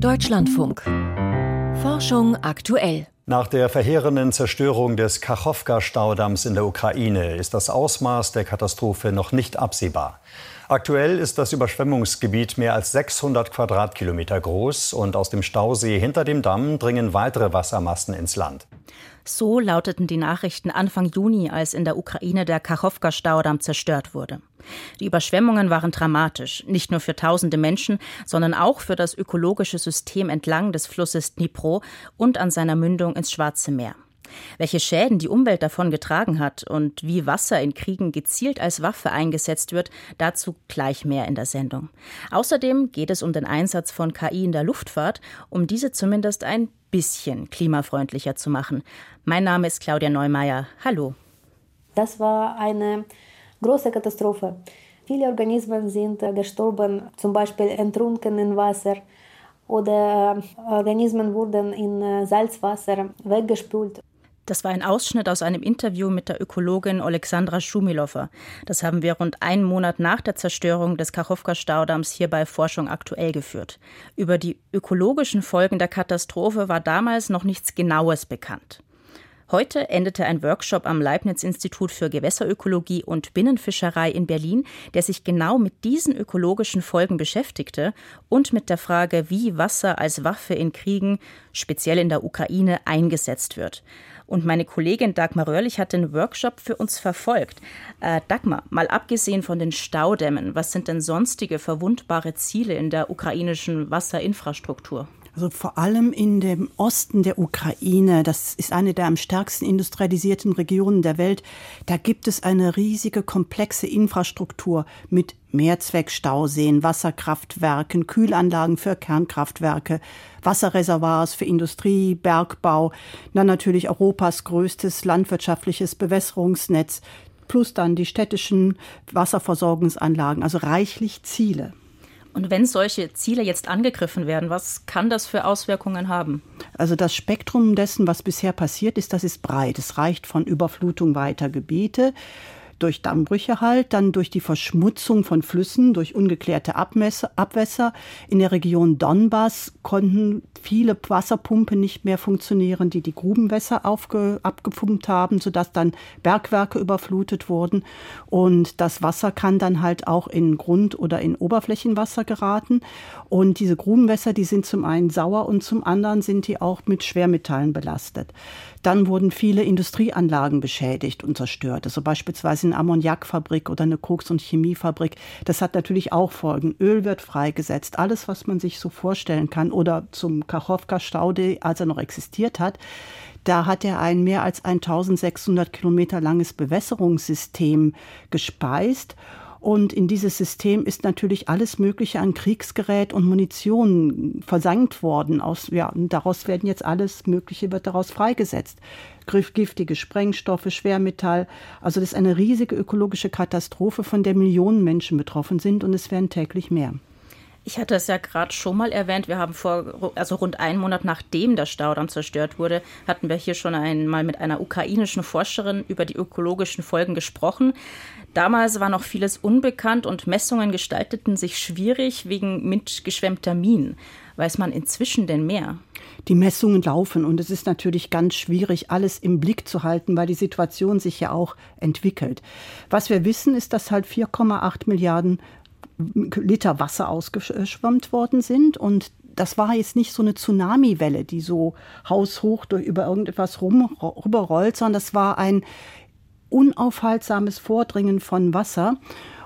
Deutschlandfunk. Forschung aktuell. Nach der verheerenden Zerstörung des Kachowka-Staudamms in der Ukraine ist das Ausmaß der Katastrophe noch nicht absehbar. Aktuell ist das Überschwemmungsgebiet mehr als 600 Quadratkilometer groß und aus dem Stausee hinter dem Damm dringen weitere Wassermassen ins Land. So lauteten die Nachrichten Anfang Juni, als in der Ukraine der Kachowka-Staudamm zerstört wurde. Die Überschwemmungen waren dramatisch, nicht nur für tausende Menschen, sondern auch für das ökologische System entlang des Flusses Dnipro und an seiner Mündung ins Schwarze Meer. Welche Schäden die Umwelt davon getragen hat und wie Wasser in Kriegen gezielt als Waffe eingesetzt wird, dazu gleich mehr in der Sendung. Außerdem geht es um den Einsatz von KI in der Luftfahrt, um diese zumindest ein bisschen klimafreundlicher zu machen. Mein Name ist Claudia Neumeier. Hallo. Das war eine große Katastrophe. Viele Organismen sind gestorben, zum Beispiel entrunken in Wasser oder Organismen wurden in Salzwasser weggespült. Das war ein Ausschnitt aus einem Interview mit der Ökologin Alexandra Schumilowa. Das haben wir rund einen Monat nach der Zerstörung des Kachowka-Staudamms hier bei Forschung aktuell geführt. Über die ökologischen Folgen der Katastrophe war damals noch nichts Genaues bekannt. Heute endete ein Workshop am Leibniz-Institut für Gewässerökologie und Binnenfischerei in Berlin, der sich genau mit diesen ökologischen Folgen beschäftigte und mit der Frage, wie Wasser als Waffe in Kriegen, speziell in der Ukraine, eingesetzt wird. Und meine Kollegin Dagmar Röhrlich hat den Workshop für uns verfolgt. Äh, Dagmar, mal abgesehen von den Staudämmen, was sind denn sonstige verwundbare Ziele in der ukrainischen Wasserinfrastruktur? Also vor allem in dem Osten der Ukraine, das ist eine der am stärksten industrialisierten Regionen der Welt, da gibt es eine riesige, komplexe Infrastruktur mit Mehrzweckstauseen, Wasserkraftwerken, Kühlanlagen für Kernkraftwerke, Wasserreservoirs für Industrie, Bergbau, dann natürlich Europas größtes landwirtschaftliches Bewässerungsnetz, plus dann die städtischen Wasserversorgungsanlagen, also reichlich Ziele. Und wenn solche Ziele jetzt angegriffen werden, was kann das für Auswirkungen haben? Also das Spektrum dessen, was bisher passiert ist, das ist breit. Es reicht von Überflutung weiter Gebiete durch Dammbrüche halt, dann durch die Verschmutzung von Flüssen, durch ungeklärte Abwässer. In der Region Donbass konnten viele Wasserpumpen nicht mehr funktionieren, die die Grubenwässer aufge, abgepumpt haben, sodass dann Bergwerke überflutet wurden. Und das Wasser kann dann halt auch in Grund- oder in Oberflächenwasser geraten. Und diese Grubenwässer, die sind zum einen sauer und zum anderen sind die auch mit Schwermetallen belastet. Dann wurden viele Industrieanlagen beschädigt und zerstört. Also beispielsweise eine Ammoniakfabrik oder eine Koks- und Chemiefabrik. Das hat natürlich auch Folgen. Öl wird freigesetzt. Alles, was man sich so vorstellen kann. Oder zum Kachowka-Staude, als er noch existiert hat. Da hat er ein mehr als 1600 Kilometer langes Bewässerungssystem gespeist. Und in dieses System ist natürlich alles Mögliche an Kriegsgerät und Munition versankt worden. Aus, ja, daraus werden jetzt alles Mögliche wird daraus freigesetzt. Giftige Sprengstoffe, Schwermetall. Also das ist eine riesige ökologische Katastrophe, von der Millionen Menschen betroffen sind und es werden täglich mehr. Ich hatte es ja gerade schon mal erwähnt. Wir haben vor, also rund einen Monat nachdem der Staudamm zerstört wurde, hatten wir hier schon einmal mit einer ukrainischen Forscherin über die ökologischen Folgen gesprochen. Damals war noch vieles unbekannt und Messungen gestalteten sich schwierig wegen mitgeschwemmter Minen. Weiß man inzwischen denn mehr? Die Messungen laufen und es ist natürlich ganz schwierig, alles im Blick zu halten, weil die Situation sich ja auch entwickelt. Was wir wissen, ist, dass halt 4,8 Milliarden Liter Wasser ausgeschwemmt worden sind und das war jetzt nicht so eine Tsunamiwelle, die so haushoch durch, über irgendetwas rum, rüberrollt, sondern das war ein unaufhaltsames Vordringen von Wasser.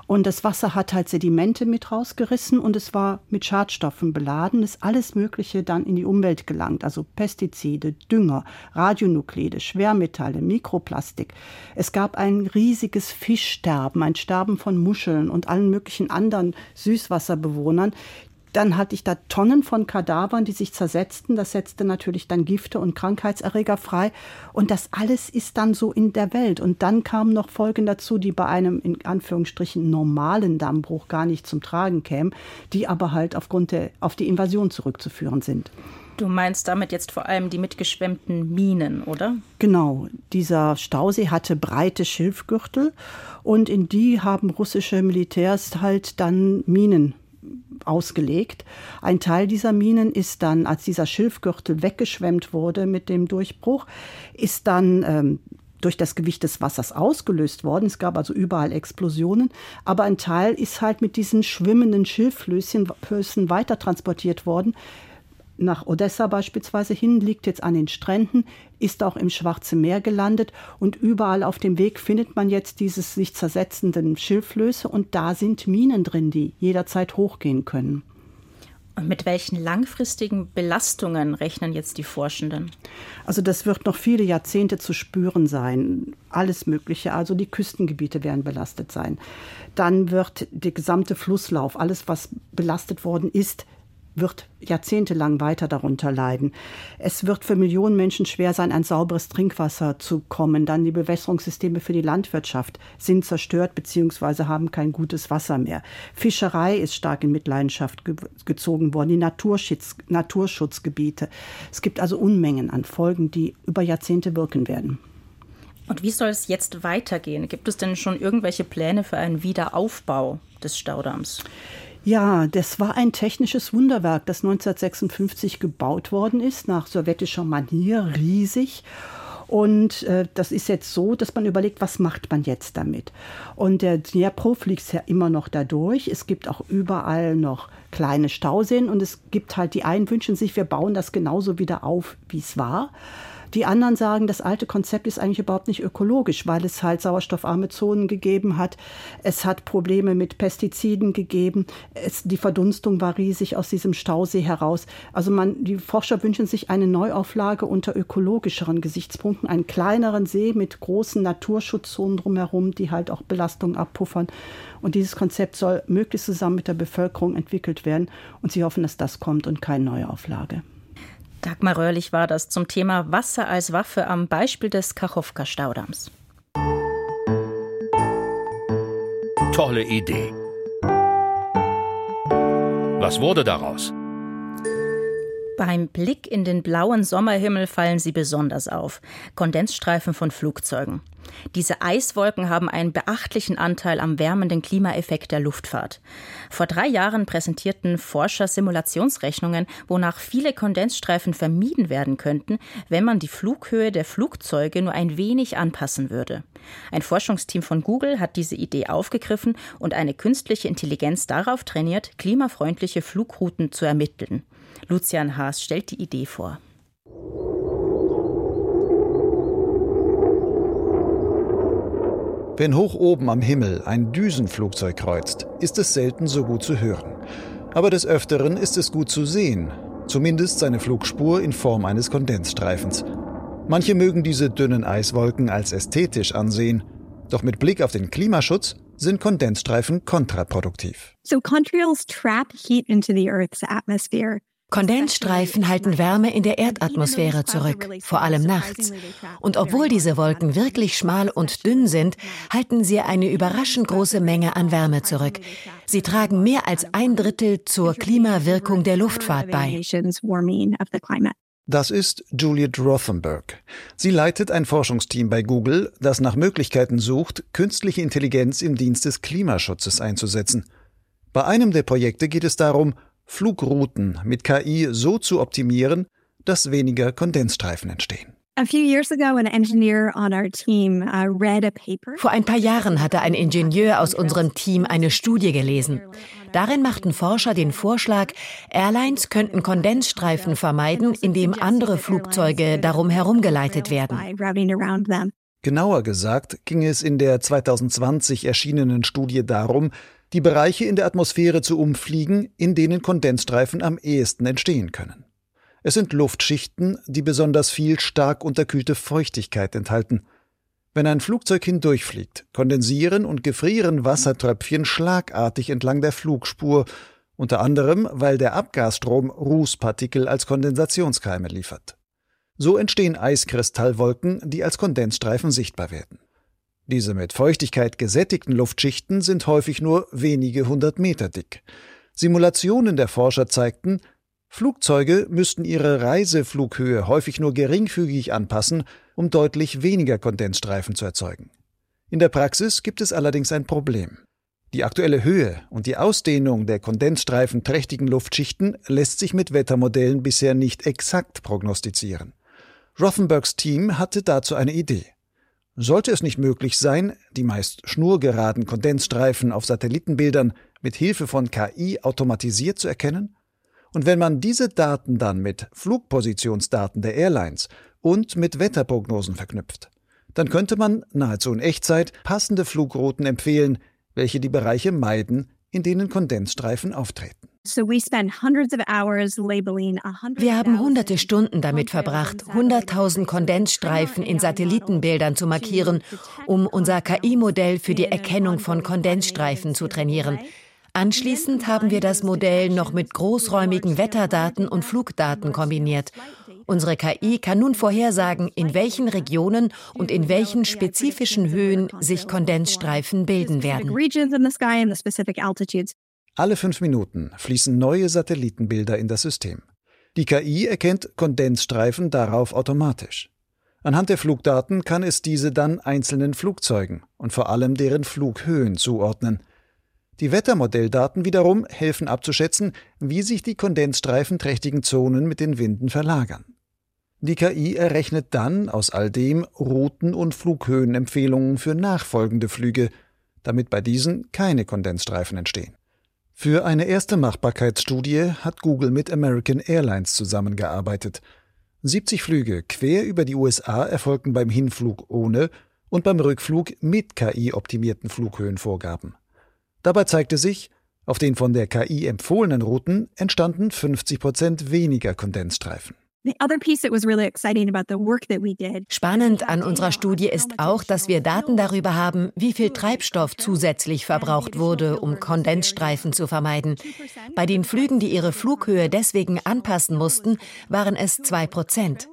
Und das Wasser hat halt Sedimente mit rausgerissen und es war mit Schadstoffen beladen, ist alles Mögliche dann in die Umwelt gelangt, also Pestizide, Dünger, Radionuklide, Schwermetalle, Mikroplastik. Es gab ein riesiges Fischsterben, ein Sterben von Muscheln und allen möglichen anderen Süßwasserbewohnern, dann hatte ich da Tonnen von Kadavern, die sich zersetzten. Das setzte natürlich dann Gifte und Krankheitserreger frei. Und das alles ist dann so in der Welt. Und dann kamen noch Folgen dazu, die bei einem in Anführungsstrichen normalen Dammbruch gar nicht zum Tragen kämen, die aber halt aufgrund der, auf die Invasion zurückzuführen sind. Du meinst damit jetzt vor allem die mitgeschwemmten Minen, oder? Genau. Dieser Stausee hatte breite Schilfgürtel und in die haben russische Militärs halt dann Minen ausgelegt. Ein Teil dieser Minen ist dann, als dieser Schilfgürtel weggeschwemmt wurde mit dem Durchbruch, ist dann ähm, durch das Gewicht des Wassers ausgelöst worden. Es gab also überall Explosionen. Aber ein Teil ist halt mit diesen schwimmenden Schilfflößen weiter transportiert worden. Nach Odessa beispielsweise hin, liegt jetzt an den Stränden, ist auch im Schwarzen Meer gelandet und überall auf dem Weg findet man jetzt dieses sich zersetzenden Schilfflöße und da sind Minen drin, die jederzeit hochgehen können. Und mit welchen langfristigen Belastungen rechnen jetzt die Forschenden? Also das wird noch viele Jahrzehnte zu spüren sein. Alles Mögliche. Also die Küstengebiete werden belastet sein. Dann wird der gesamte Flusslauf, alles was belastet worden ist, wird jahrzehntelang weiter darunter leiden. Es wird für Millionen Menschen schwer sein, an sauberes Trinkwasser zu kommen. Dann die Bewässerungssysteme für die Landwirtschaft sind zerstört bzw. haben kein gutes Wasser mehr. Fischerei ist stark in Mitleidenschaft ge gezogen worden, die Naturschutz, Naturschutzgebiete. Es gibt also Unmengen an Folgen, die über Jahrzehnte wirken werden. Und wie soll es jetzt weitergehen? Gibt es denn schon irgendwelche Pläne für einen Wiederaufbau des Staudamms? Ja, das war ein technisches Wunderwerk, das 1956 gebaut worden ist, nach sowjetischer Manier, riesig. Und äh, das ist jetzt so, dass man überlegt, was macht man jetzt damit? Und der Dnipro fließt ja immer noch dadurch. Es gibt auch überall noch kleine Stauseen und es gibt halt, die einen wünschen sich, wir bauen das genauso wieder auf, wie es war. Die anderen sagen, das alte Konzept ist eigentlich überhaupt nicht ökologisch, weil es halt sauerstoffarme Zonen gegeben hat. Es hat Probleme mit Pestiziden gegeben. Es, die Verdunstung war riesig aus diesem Stausee heraus. Also man, die Forscher wünschen sich eine Neuauflage unter ökologischeren Gesichtspunkten, einen kleineren See mit großen Naturschutzzonen drumherum, die halt auch Belastungen abpuffern. Und dieses Konzept soll möglichst zusammen mit der Bevölkerung entwickelt werden. Und sie hoffen, dass das kommt und keine Neuauflage. Dagmar Röhrlich war das zum Thema Wasser als Waffe am Beispiel des Kachowka-Staudamms. Tolle Idee. Was wurde daraus? Beim Blick in den blauen Sommerhimmel fallen sie besonders auf. Kondensstreifen von Flugzeugen. Diese Eiswolken haben einen beachtlichen Anteil am wärmenden Klimaeffekt der Luftfahrt. Vor drei Jahren präsentierten Forscher Simulationsrechnungen, wonach viele Kondensstreifen vermieden werden könnten, wenn man die Flughöhe der Flugzeuge nur ein wenig anpassen würde. Ein Forschungsteam von Google hat diese Idee aufgegriffen und eine künstliche Intelligenz darauf trainiert, klimafreundliche Flugrouten zu ermitteln. Lucian Haas stellt die Idee vor. Wenn hoch oben am Himmel ein Düsenflugzeug kreuzt, ist es selten so gut zu hören. Aber des Öfteren ist es gut zu sehen, zumindest seine Flugspur in Form eines Kondensstreifens. Manche mögen diese dünnen Eiswolken als ästhetisch ansehen, doch mit Blick auf den Klimaschutz sind Kondensstreifen kontraproduktiv. So contrails trap heat into the Earth's atmosphere. Kondensstreifen halten Wärme in der Erdatmosphäre zurück, vor allem nachts. Und obwohl diese Wolken wirklich schmal und dünn sind, halten sie eine überraschend große Menge an Wärme zurück. Sie tragen mehr als ein Drittel zur Klimawirkung der Luftfahrt bei. Das ist Juliet Rothenberg. Sie leitet ein Forschungsteam bei Google, das nach Möglichkeiten sucht, künstliche Intelligenz im Dienst des Klimaschutzes einzusetzen. Bei einem der Projekte geht es darum, Flugrouten mit KI so zu optimieren, dass weniger Kondensstreifen entstehen. Uh, Vor ein paar Jahren hatte ein Ingenieur aus unserem Team eine Studie gelesen. Darin machten Forscher den Vorschlag, Airlines könnten Kondensstreifen vermeiden, indem andere Flugzeuge darum herumgeleitet werden. Genauer gesagt ging es in der 2020 erschienenen Studie darum, die Bereiche in der Atmosphäre zu umfliegen, in denen Kondensstreifen am ehesten entstehen können. Es sind Luftschichten, die besonders viel stark unterkühlte Feuchtigkeit enthalten. Wenn ein Flugzeug hindurchfliegt, kondensieren und gefrieren Wassertröpfchen schlagartig entlang der Flugspur, unter anderem, weil der Abgasstrom Rußpartikel als Kondensationskeime liefert. So entstehen Eiskristallwolken, die als Kondensstreifen sichtbar werden. Diese mit Feuchtigkeit gesättigten Luftschichten sind häufig nur wenige hundert Meter dick. Simulationen der Forscher zeigten, Flugzeuge müssten ihre Reiseflughöhe häufig nur geringfügig anpassen, um deutlich weniger Kondensstreifen zu erzeugen. In der Praxis gibt es allerdings ein Problem. Die aktuelle Höhe und die Ausdehnung der Kondensstreifen trächtigen Luftschichten lässt sich mit Wettermodellen bisher nicht exakt prognostizieren. Rothenbergs Team hatte dazu eine Idee. Sollte es nicht möglich sein, die meist schnurgeraden Kondensstreifen auf Satellitenbildern mit Hilfe von KI automatisiert zu erkennen? Und wenn man diese Daten dann mit Flugpositionsdaten der Airlines und mit Wetterprognosen verknüpft, dann könnte man nahezu in Echtzeit passende Flugrouten empfehlen, welche die Bereiche meiden, in denen Kondensstreifen auftreten. Wir haben hunderte Stunden damit verbracht, 100.000 Kondensstreifen in Satellitenbildern zu markieren, um unser KI-Modell für die Erkennung von Kondensstreifen zu trainieren. Anschließend haben wir das Modell noch mit großräumigen Wetterdaten und Flugdaten kombiniert. Unsere KI kann nun vorhersagen, in welchen Regionen und in welchen spezifischen Höhen sich Kondensstreifen bilden werden. Alle fünf Minuten fließen neue Satellitenbilder in das System. Die KI erkennt Kondensstreifen darauf automatisch. Anhand der Flugdaten kann es diese dann einzelnen Flugzeugen und vor allem deren Flughöhen zuordnen. Die Wettermodelldaten wiederum helfen abzuschätzen, wie sich die kondensstreifenträchtigen Zonen mit den Winden verlagern. Die KI errechnet dann aus all dem Routen- und Flughöhenempfehlungen für nachfolgende Flüge, damit bei diesen keine Kondensstreifen entstehen. Für eine erste Machbarkeitsstudie hat Google mit American Airlines zusammengearbeitet. 70 Flüge quer über die USA erfolgten beim Hinflug ohne und beim Rückflug mit KI-optimierten Flughöhenvorgaben. Dabei zeigte sich, auf den von der KI empfohlenen Routen entstanden 50 Prozent weniger Kondensstreifen. Spannend an unserer Studie ist auch, dass wir Daten darüber haben, wie viel Treibstoff zusätzlich verbraucht wurde, um Kondensstreifen zu vermeiden. Bei den Flügen, die ihre Flughöhe deswegen anpassen mussten, waren es zwei Prozent.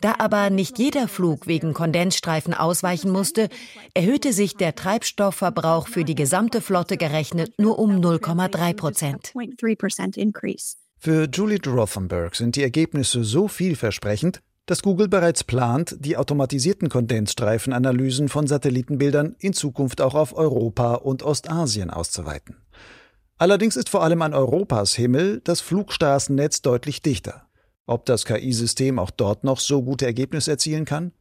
Da aber nicht jeder Flug wegen Kondensstreifen ausweichen musste, erhöhte sich der Treibstoffverbrauch für die gesamte Flotte gerechnet nur um 0,3 Prozent. Für Julie Rothenberg sind die Ergebnisse so vielversprechend, dass Google bereits plant, die automatisierten Kondensstreifenanalysen von Satellitenbildern in Zukunft auch auf Europa und Ostasien auszuweiten. Allerdings ist vor allem an Europas Himmel das Flugstraßennetz deutlich dichter. Ob das KI-System auch dort noch so gute Ergebnisse erzielen kann?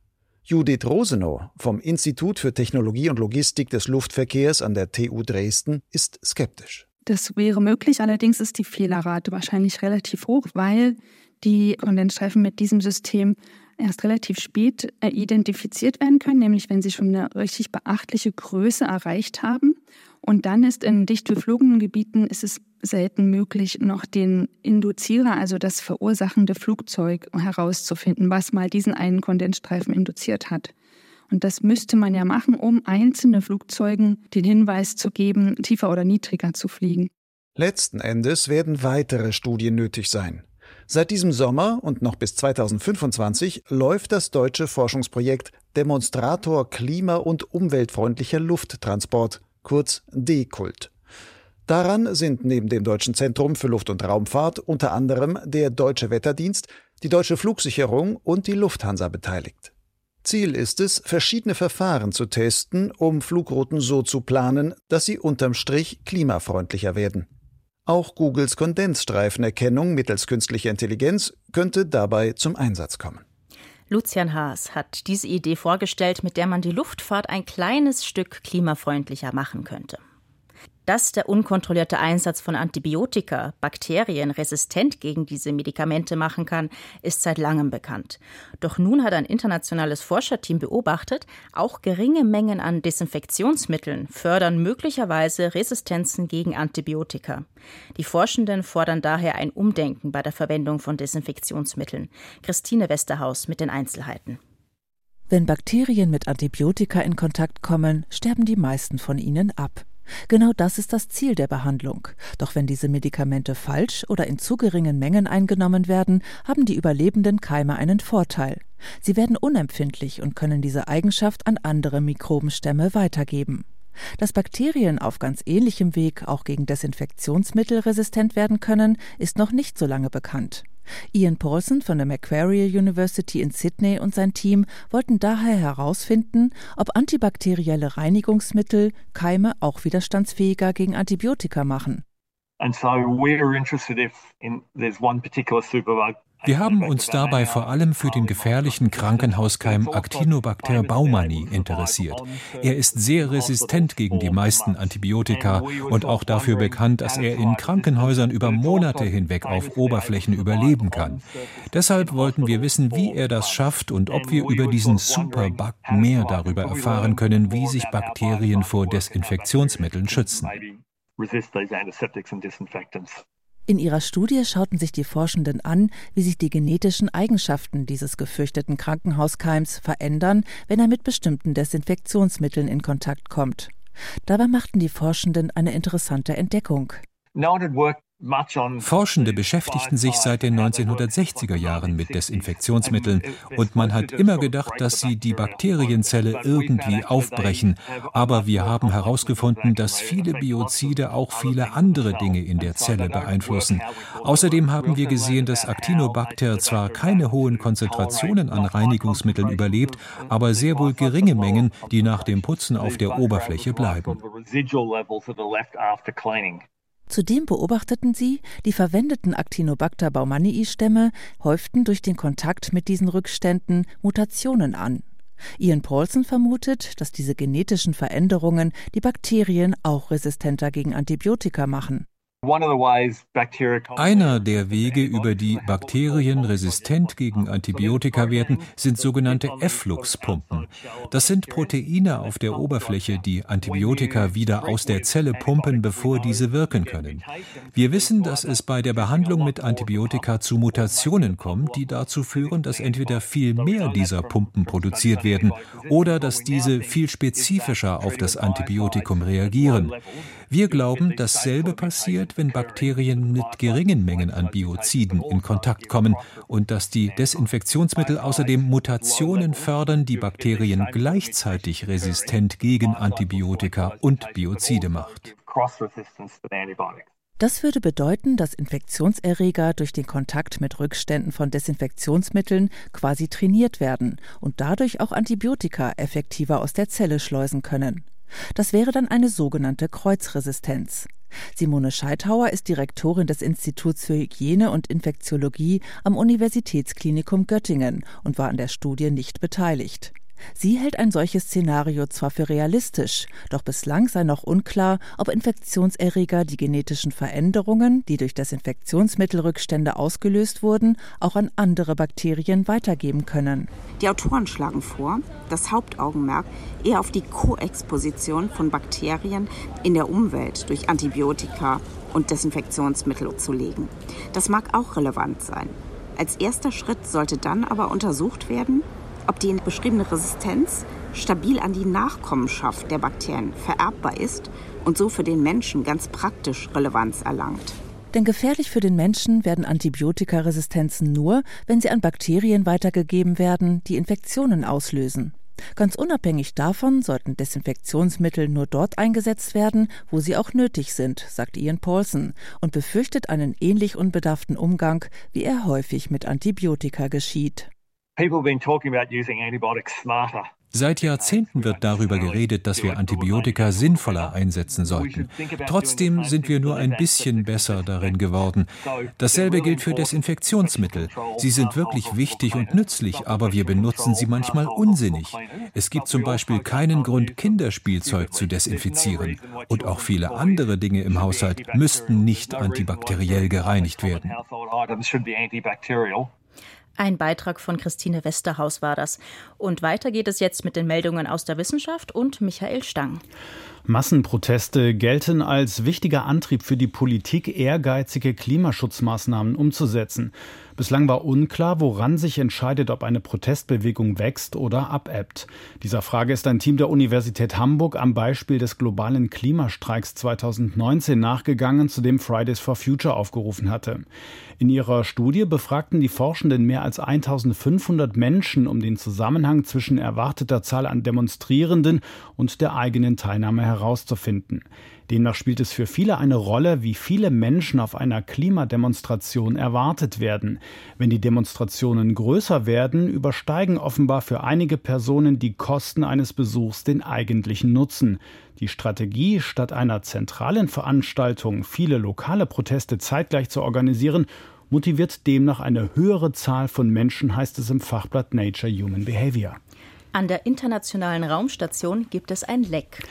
Judith Rosenow vom Institut für Technologie und Logistik des Luftverkehrs an der TU Dresden ist skeptisch. Das wäre möglich, allerdings ist die Fehlerrate wahrscheinlich relativ hoch, weil die Kondensstreifen mit diesem System erst relativ spät äh, identifiziert werden können, nämlich wenn sie schon eine richtig beachtliche Größe erreicht haben. Und dann ist in dicht beflogenen Gebieten ist es selten möglich, noch den Induzierer, also das verursachende Flugzeug herauszufinden, was mal diesen einen Kondensstreifen induziert hat. Und das müsste man ja machen, um einzelne Flugzeugen den Hinweis zu geben, tiefer oder niedriger zu fliegen. Letzten Endes werden weitere Studien nötig sein. Seit diesem Sommer und noch bis 2025 läuft das deutsche Forschungsprojekt Demonstrator klima- und umweltfreundlicher Lufttransport, kurz DECULT. Daran sind neben dem Deutschen Zentrum für Luft- und Raumfahrt unter anderem der Deutsche Wetterdienst, die Deutsche Flugsicherung und die Lufthansa beteiligt. Ziel ist es, verschiedene Verfahren zu testen, um Flugrouten so zu planen, dass sie unterm Strich klimafreundlicher werden. Auch Googles Kondensstreifenerkennung mittels künstlicher Intelligenz könnte dabei zum Einsatz kommen. Lucian Haas hat diese Idee vorgestellt, mit der man die Luftfahrt ein kleines Stück klimafreundlicher machen könnte. Dass der unkontrollierte Einsatz von Antibiotika Bakterien resistent gegen diese Medikamente machen kann, ist seit langem bekannt. Doch nun hat ein internationales Forscherteam beobachtet, auch geringe Mengen an Desinfektionsmitteln fördern möglicherweise Resistenzen gegen Antibiotika. Die Forschenden fordern daher ein Umdenken bei der Verwendung von Desinfektionsmitteln. Christine Westerhaus mit den Einzelheiten. Wenn Bakterien mit Antibiotika in Kontakt kommen, sterben die meisten von ihnen ab. Genau das ist das Ziel der Behandlung. Doch wenn diese Medikamente falsch oder in zu geringen Mengen eingenommen werden, haben die überlebenden Keime einen Vorteil. Sie werden unempfindlich und können diese Eigenschaft an andere Mikrobenstämme weitergeben. Dass Bakterien auf ganz ähnlichem Weg auch gegen Desinfektionsmittel resistent werden können, ist noch nicht so lange bekannt. Ian Paulson von der Macquarie University in Sydney und sein Team wollten daher herausfinden, ob antibakterielle Reinigungsmittel Keime auch widerstandsfähiger gegen Antibiotika machen. Wir haben uns dabei vor allem für den gefährlichen Krankenhauskeim Actinobacter baumani interessiert. Er ist sehr resistent gegen die meisten Antibiotika und auch dafür bekannt, dass er in Krankenhäusern über Monate hinweg auf Oberflächen überleben kann. Deshalb wollten wir wissen, wie er das schafft und ob wir über diesen Superbug mehr darüber erfahren können, wie sich Bakterien vor Desinfektionsmitteln schützen. In ihrer Studie schauten sich die Forschenden an, wie sich die genetischen Eigenschaften dieses gefürchteten Krankenhauskeims verändern, wenn er mit bestimmten Desinfektionsmitteln in Kontakt kommt. Dabei machten die Forschenden eine interessante Entdeckung. Forschende beschäftigten sich seit den 1960er Jahren mit Desinfektionsmitteln und man hat immer gedacht, dass sie die Bakterienzelle irgendwie aufbrechen. Aber wir haben herausgefunden, dass viele Biozide auch viele andere Dinge in der Zelle beeinflussen. Außerdem haben wir gesehen, dass Actinobacter zwar keine hohen Konzentrationen an Reinigungsmitteln überlebt, aber sehr wohl geringe Mengen, die nach dem Putzen auf der Oberfläche bleiben. Zudem beobachteten sie, die verwendeten Actinobacter baumannii-Stämme häuften durch den Kontakt mit diesen Rückständen Mutationen an. Ian Paulson vermutet, dass diese genetischen Veränderungen die Bakterien auch resistenter gegen Antibiotika machen. Einer der Wege, über die Bakterien resistent gegen Antibiotika werden, sind sogenannte Effluxpumpen. Das sind Proteine auf der Oberfläche, die Antibiotika wieder aus der Zelle pumpen, bevor diese wirken können. Wir wissen, dass es bei der Behandlung mit Antibiotika zu Mutationen kommt, die dazu führen, dass entweder viel mehr dieser Pumpen produziert werden oder dass diese viel spezifischer auf das Antibiotikum reagieren. Wir glauben, dasselbe passiert, wenn Bakterien mit geringen Mengen an Bioziden in Kontakt kommen und dass die Desinfektionsmittel außerdem Mutationen fördern, die Bakterien gleichzeitig resistent gegen Antibiotika und Biozide macht. Das würde bedeuten, dass Infektionserreger durch den Kontakt mit Rückständen von Desinfektionsmitteln quasi trainiert werden und dadurch auch Antibiotika effektiver aus der Zelle schleusen können. Das wäre dann eine sogenannte Kreuzresistenz. Simone Scheithauer ist Direktorin des Instituts für Hygiene und Infektiologie am Universitätsklinikum Göttingen und war an der Studie nicht beteiligt. Sie hält ein solches Szenario zwar für realistisch, doch bislang sei noch unklar, ob Infektionserreger die genetischen Veränderungen, die durch Desinfektionsmittelrückstände ausgelöst wurden, auch an andere Bakterien weitergeben können. Die Autoren schlagen vor, das Hauptaugenmerk eher auf die Koexposition von Bakterien in der Umwelt durch Antibiotika und Desinfektionsmittel zu legen. Das mag auch relevant sein. Als erster Schritt sollte dann aber untersucht werden, ob die beschriebene Resistenz stabil an die Nachkommenschaft der Bakterien vererbbar ist und so für den Menschen ganz praktisch Relevanz erlangt. Denn gefährlich für den Menschen werden Antibiotikaresistenzen nur, wenn sie an Bakterien weitergegeben werden, die Infektionen auslösen. Ganz unabhängig davon sollten Desinfektionsmittel nur dort eingesetzt werden, wo sie auch nötig sind, sagt Ian Paulson und befürchtet einen ähnlich unbedarften Umgang, wie er häufig mit Antibiotika geschieht. Seit Jahrzehnten wird darüber geredet, dass wir Antibiotika sinnvoller einsetzen sollten. Trotzdem sind wir nur ein bisschen besser darin geworden. Dasselbe gilt für Desinfektionsmittel. Sie sind wirklich wichtig und nützlich, aber wir benutzen sie manchmal unsinnig. Es gibt zum Beispiel keinen Grund, Kinderspielzeug zu desinfizieren. Und auch viele andere Dinge im Haushalt müssten nicht antibakteriell gereinigt werden. Ein Beitrag von Christine Westerhaus war das. Und weiter geht es jetzt mit den Meldungen aus der Wissenschaft und Michael Stang. Massenproteste gelten als wichtiger Antrieb für die Politik, ehrgeizige Klimaschutzmaßnahmen umzusetzen. Bislang war unklar, woran sich entscheidet, ob eine Protestbewegung wächst oder abebbt. Dieser Frage ist ein Team der Universität Hamburg am Beispiel des globalen Klimastreiks 2019 nachgegangen, zu dem Fridays for Future aufgerufen hatte. In ihrer Studie befragten die Forschenden mehr als 1500 Menschen, um den Zusammenhang zwischen erwarteter Zahl an Demonstrierenden und der eigenen Teilnahme herauszufinden. Demnach spielt es für viele eine Rolle, wie viele Menschen auf einer Klimademonstration erwartet werden. Wenn die Demonstrationen größer werden, übersteigen offenbar für einige Personen die Kosten eines Besuchs den eigentlichen Nutzen. Die Strategie, statt einer zentralen Veranstaltung viele lokale Proteste zeitgleich zu organisieren, motiviert demnach eine höhere Zahl von Menschen, heißt es im Fachblatt Nature Human Behavior. An der internationalen Raumstation gibt es ein Leck.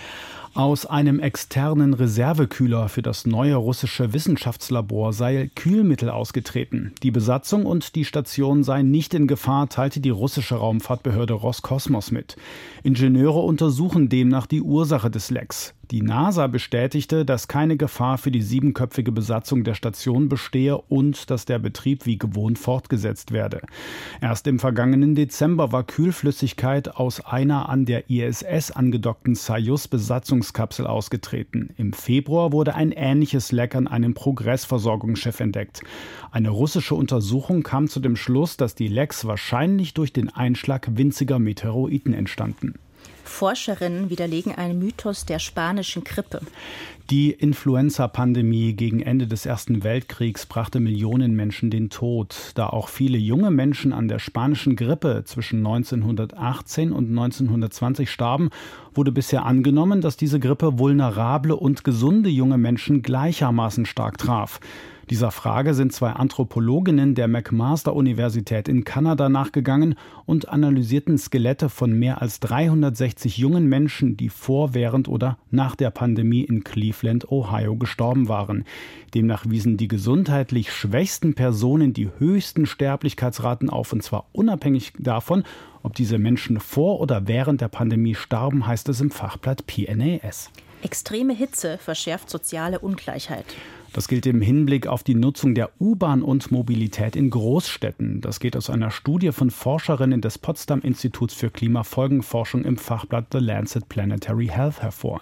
Aus einem externen Reservekühler für das neue russische Wissenschaftslabor sei Kühlmittel ausgetreten. Die Besatzung und die Station seien nicht in Gefahr, teilte die russische Raumfahrtbehörde Roskosmos mit. Ingenieure untersuchen demnach die Ursache des Lecks. Die NASA bestätigte, dass keine Gefahr für die siebenköpfige Besatzung der Station bestehe und dass der Betrieb wie gewohnt fortgesetzt werde. Erst im vergangenen Dezember war Kühlflüssigkeit aus einer an der ISS angedockten Soyuz-Besatzungskapsel ausgetreten. Im Februar wurde ein ähnliches Leck an einem Progress-Versorgungsschiff entdeckt. Eine russische Untersuchung kam zu dem Schluss, dass die Lecks wahrscheinlich durch den Einschlag winziger Meteoroiden entstanden. Forscherinnen widerlegen einen Mythos der spanischen Grippe. Die Influenza-Pandemie gegen Ende des Ersten Weltkriegs brachte Millionen Menschen den Tod. Da auch viele junge Menschen an der spanischen Grippe zwischen 1918 und 1920 starben, wurde bisher angenommen, dass diese Grippe vulnerable und gesunde junge Menschen gleichermaßen stark traf. Dieser Frage sind zwei Anthropologinnen der McMaster-Universität in Kanada nachgegangen und analysierten Skelette von mehr als 360 jungen Menschen, die vor, während oder nach der Pandemie in Cleveland, Ohio gestorben waren. Demnach wiesen die gesundheitlich schwächsten Personen die höchsten Sterblichkeitsraten auf, und zwar unabhängig davon, ob diese Menschen vor oder während der Pandemie starben, heißt es im Fachblatt PNAS. Extreme Hitze verschärft soziale Ungleichheit. Das gilt im Hinblick auf die Nutzung der U-Bahn und Mobilität in Großstädten. Das geht aus einer Studie von Forscherinnen des Potsdam Instituts für Klimafolgenforschung im Fachblatt The Lancet Planetary Health hervor.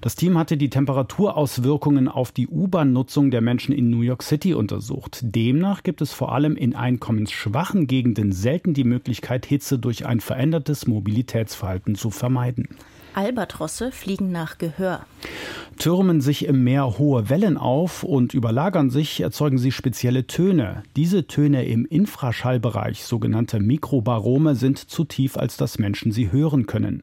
Das Team hatte die Temperaturauswirkungen auf die U-Bahn-Nutzung der Menschen in New York City untersucht. Demnach gibt es vor allem in einkommensschwachen Gegenden selten die Möglichkeit, Hitze durch ein verändertes Mobilitätsverhalten zu vermeiden. Albatrosse fliegen nach Gehör. Türmen sich im Meer hohe Wellen auf und überlagern sich, erzeugen sie spezielle Töne. Diese Töne im Infraschallbereich, sogenannte Mikrobarome, sind zu tief, als dass Menschen sie hören können.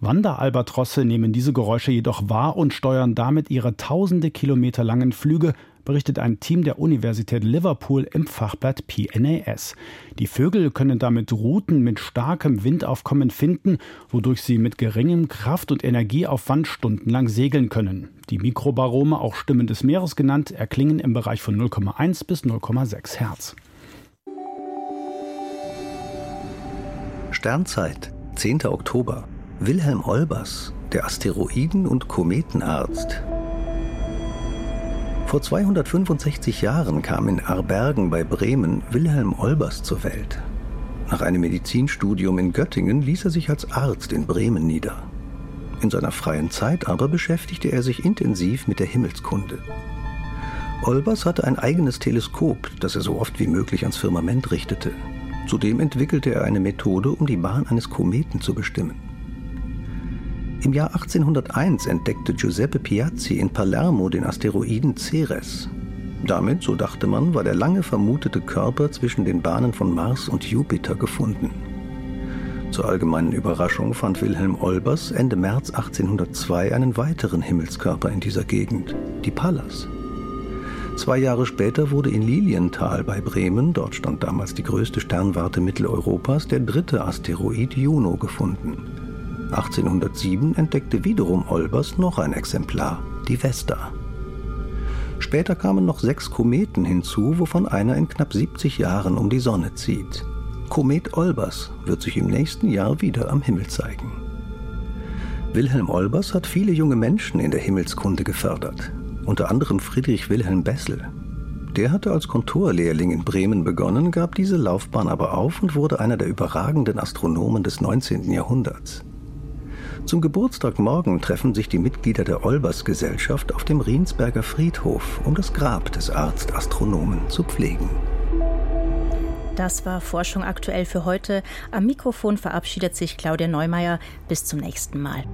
Wanderalbatrosse nehmen diese Geräusche jedoch wahr und steuern damit ihre tausende Kilometer langen Flüge berichtet ein Team der Universität Liverpool im Fachblatt PNAS. Die Vögel können damit Routen mit starkem Windaufkommen finden, wodurch sie mit geringem Kraft- und Energieaufwand stundenlang segeln können. Die Mikrobarome, auch Stimmen des Meeres genannt, erklingen im Bereich von 0,1 bis 0,6 Hertz. Sternzeit, 10. Oktober. Wilhelm Olbers, der Asteroiden- und Kometenarzt, vor 265 Jahren kam in Arbergen bei Bremen Wilhelm Olbers zur Welt. Nach einem Medizinstudium in Göttingen ließ er sich als Arzt in Bremen nieder. In seiner freien Zeit aber beschäftigte er sich intensiv mit der Himmelskunde. Olbers hatte ein eigenes Teleskop, das er so oft wie möglich ans Firmament richtete. Zudem entwickelte er eine Methode, um die Bahn eines Kometen zu bestimmen. Im Jahr 1801 entdeckte Giuseppe Piazzi in Palermo den Asteroiden Ceres. Damit, so dachte man, war der lange vermutete Körper zwischen den Bahnen von Mars und Jupiter gefunden. Zur allgemeinen Überraschung fand Wilhelm Olbers Ende März 1802 einen weiteren Himmelskörper in dieser Gegend, die Pallas. Zwei Jahre später wurde in Lilienthal bei Bremen, dort stand damals die größte Sternwarte Mitteleuropas, der dritte Asteroid Juno gefunden. 1807 entdeckte wiederum Olbers noch ein Exemplar, die Vesta. Später kamen noch sechs Kometen hinzu, wovon einer in knapp 70 Jahren um die Sonne zieht. Komet Olbers wird sich im nächsten Jahr wieder am Himmel zeigen. Wilhelm Olbers hat viele junge Menschen in der Himmelskunde gefördert, unter anderem Friedrich Wilhelm Bessel. Der hatte als Kontorlehrling in Bremen begonnen, gab diese Laufbahn aber auf und wurde einer der überragenden Astronomen des 19. Jahrhunderts. Zum Geburtstag morgen treffen sich die Mitglieder der Olbers-Gesellschaft auf dem Riensberger Friedhof, um das Grab des Arztastronomen zu pflegen. Das war Forschung aktuell für heute. Am Mikrofon verabschiedet sich Claudia Neumeier. Bis zum nächsten Mal.